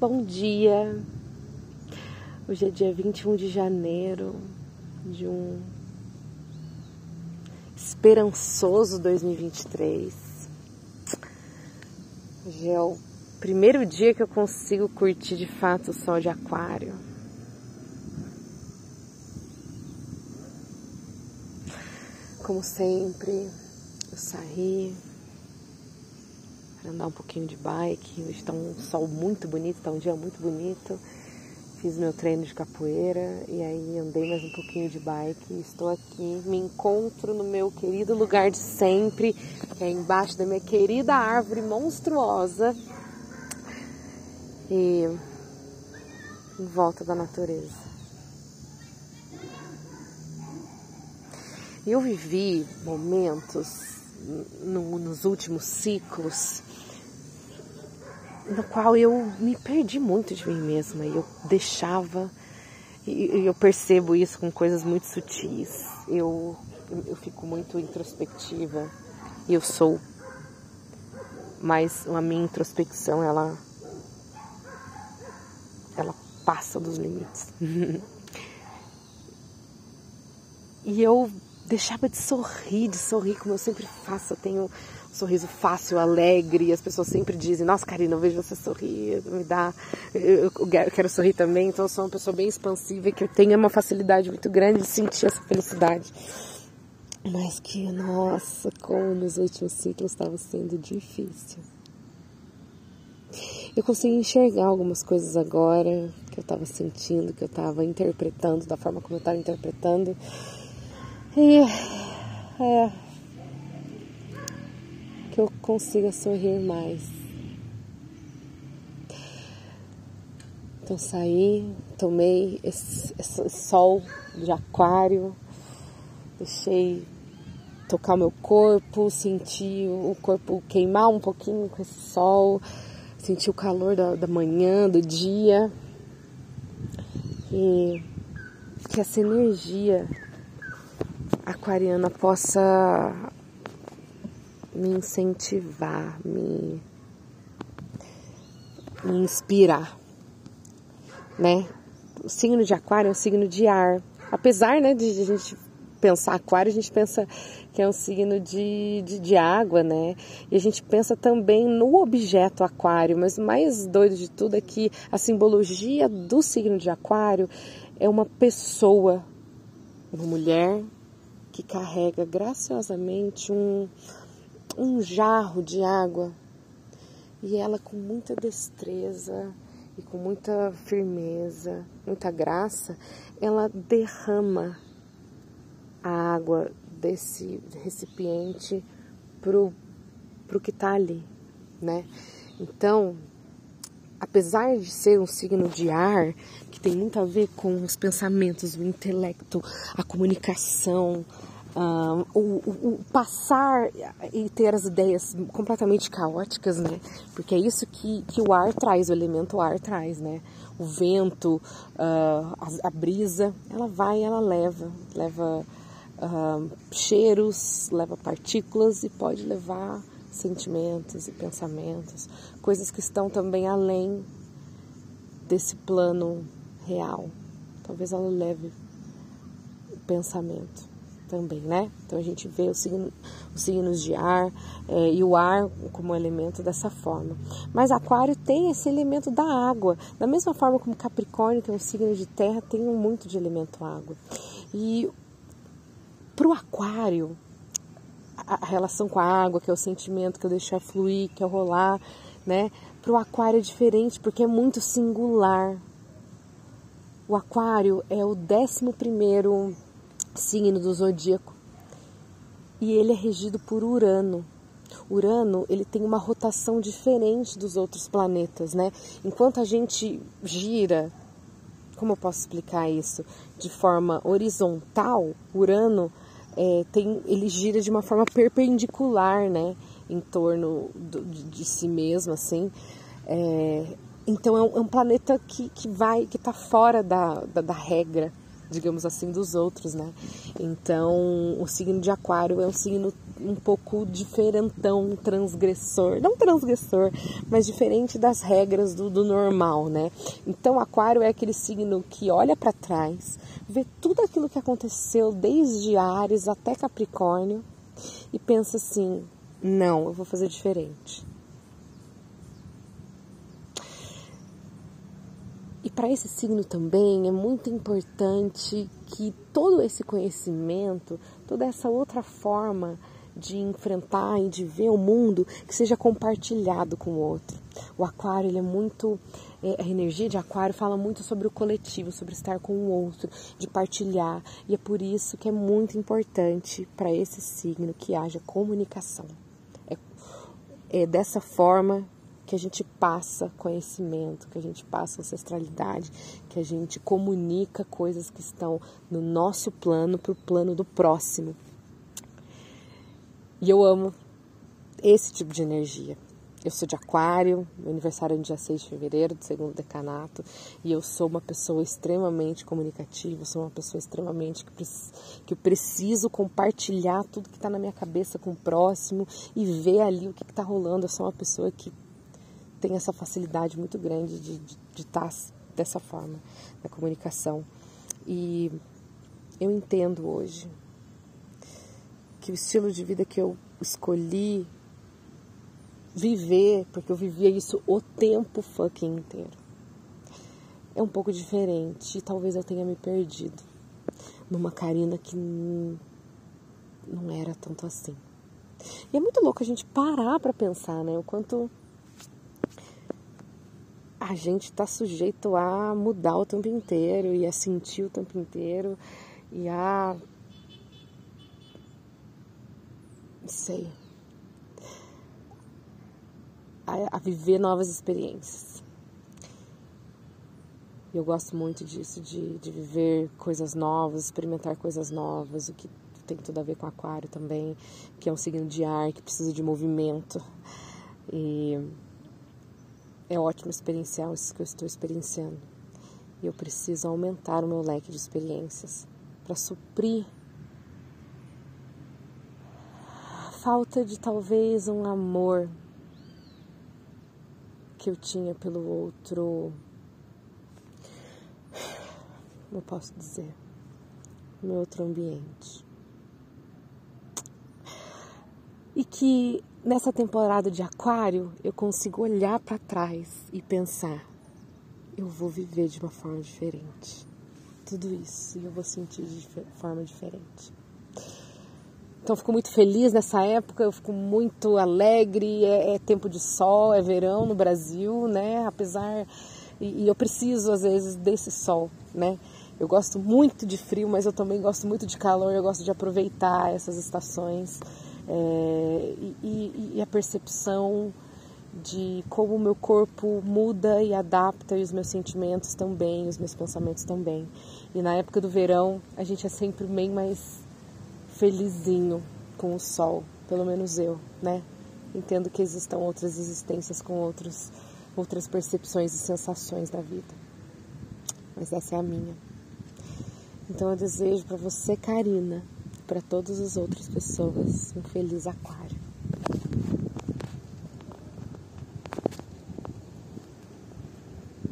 bom dia. Hoje é dia 21 de janeiro de um esperançoso 2023. Hoje é o primeiro dia que eu consigo curtir de fato o sol de aquário. Como sempre, eu saí, para andar um pouquinho de bike. Hoje está um sol muito bonito, está um dia muito bonito. Fiz meu treino de capoeira e aí andei mais um pouquinho de bike. Estou aqui, me encontro no meu querido lugar de sempre, que é embaixo da minha querida árvore monstruosa e em volta da natureza. Eu vivi momentos no, nos últimos ciclos no qual eu me perdi muito de mim mesma e eu deixava e eu percebo isso com coisas muito sutis. Eu eu fico muito introspectiva e eu sou mas a minha introspecção ela ela passa dos limites. e eu deixava de sorrir, de sorrir como eu sempre faço. Eu tenho um sorriso fácil, alegre, e as pessoas sempre dizem: Nossa, Karina, eu vejo você sorrir, me dá. Eu, quero sorrir também. Então, eu sou uma pessoa bem expansiva e que eu tenho uma facilidade muito grande de sentir essa felicidade. Mas que, nossa, como nos últimos ciclos estava sendo difícil. Eu consegui enxergar algumas coisas agora que eu estava sentindo, que eu estava interpretando da forma como eu estava interpretando. E é, que eu consiga sorrir mais. Então saí, tomei esse, esse sol de aquário, deixei tocar meu corpo, senti o corpo queimar um pouquinho com esse sol, senti o calor da, da manhã, do dia. E que essa energia aquariana possa me incentivar, me, me inspirar, né? O signo de aquário é um signo de ar. Apesar, né, de a gente pensar aquário, a gente pensa que é um signo de, de, de, água, né? E a gente pensa também no objeto aquário, mas o mais doido de tudo é que a simbologia do signo de aquário é uma pessoa, uma mulher que carrega graciosamente um, um jarro de água e ela com muita destreza e com muita firmeza, muita graça, ela derrama a água desse recipiente pro, pro que tá ali, né? Então, apesar de ser um signo de ar, que tem muito a ver com os pensamentos, o intelecto, a comunicação, uh, o, o, o, passar e ter as ideias completamente caóticas, né? Porque é isso que, que o ar traz, o elemento ar traz, né? O vento, uh, a, a, brisa, ela vai, ela leva, leva uh, cheiros, leva partículas e pode levar sentimentos e pensamentos, coisas que estão também além desse plano real. Talvez ela leve o pensamento também, né? Então a gente vê os, signo, os signos de ar é, e o ar como elemento dessa forma. Mas Aquário tem esse elemento da água, da mesma forma como Capricórnio, que é um signo de terra, tem muito de elemento água. E para o Aquário, a relação com a água, que é o sentimento, que é o deixar fluir, que é o rolar, né? Para o aquário é diferente porque é muito singular. O aquário é o décimo primeiro signo do zodíaco e ele é regido por Urano. Urano ele tem uma rotação diferente dos outros planetas, né? Enquanto a gente gira, como eu posso explicar isso? De forma horizontal, Urano é, tem, ele gira de uma forma perpendicular, né, em torno do, de, de, si mesmo, assim. É, então é um, é um, planeta que, que vai, que está fora da, da, da, regra, digamos assim, dos outros, né? Então, o signo de Aquário é um signo um pouco diferentão, transgressor, não transgressor, mas diferente das regras do, do normal, né? Então, Aquário é aquele signo que olha para trás, vê tudo aquilo que aconteceu desde Ares até Capricórnio e pensa assim: não, eu vou fazer diferente. E para esse signo também é muito importante que todo esse conhecimento, toda essa outra forma de enfrentar e de ver o mundo que seja compartilhado com o outro. O aquário ele é muito é, a energia de aquário fala muito sobre o coletivo, sobre estar com o outro, de partilhar, e é por isso que é muito importante para esse signo que haja comunicação. É, é dessa forma que a gente passa conhecimento, que a gente passa ancestralidade, que a gente comunica coisas que estão no nosso plano para o plano do próximo. E eu amo esse tipo de energia. Eu sou de aquário, meu aniversário é no dia 6 de fevereiro, do segundo decanato, e eu sou uma pessoa extremamente comunicativa, sou uma pessoa extremamente que, que eu preciso compartilhar tudo que está na minha cabeça com o próximo e ver ali o que está rolando. Eu sou uma pessoa que tem essa facilidade muito grande de, de, de estar dessa forma, na comunicação. E eu entendo hoje que o estilo de vida que eu escolhi viver, porque eu vivia isso o tempo fucking inteiro, é um pouco diferente. E talvez eu tenha me perdido numa Karina que não era tanto assim. E é muito louco a gente parar para pensar, né? O quanto a gente está sujeito a mudar o tempo inteiro e a sentir o tempo inteiro e a. sei. A, a viver novas experiências. Eu gosto muito disso, de, de viver coisas novas, experimentar coisas novas, o que tem tudo a ver com aquário também, que é um signo de ar, que precisa de movimento. E é ótimo experienciar isso que eu estou experienciando. E eu preciso aumentar o meu leque de experiências para suprir a falta de talvez um amor que eu tinha pelo outro. Como eu posso dizer? No outro ambiente. E que nessa temporada de Aquário eu consigo olhar para trás e pensar: eu vou viver de uma forma diferente. Tudo isso e eu vou sentir de forma diferente. Então fico muito feliz nessa época, eu fico muito alegre, é, é tempo de sol, é verão no Brasil, né? Apesar. E, e eu preciso, às vezes, desse sol, né? Eu gosto muito de frio, mas eu também gosto muito de calor, eu gosto de aproveitar essas estações é, e, e, a percepção de como o meu corpo muda e adapta e os meus sentimentos também, os meus pensamentos também. E na época do verão a gente é sempre bem mais felizinho com o sol, pelo menos eu, né? Entendo que existam outras existências com outros, outras percepções e sensações da vida. Mas essa é a minha. Então eu desejo para você, Karina, para todas as outras pessoas um feliz aquário.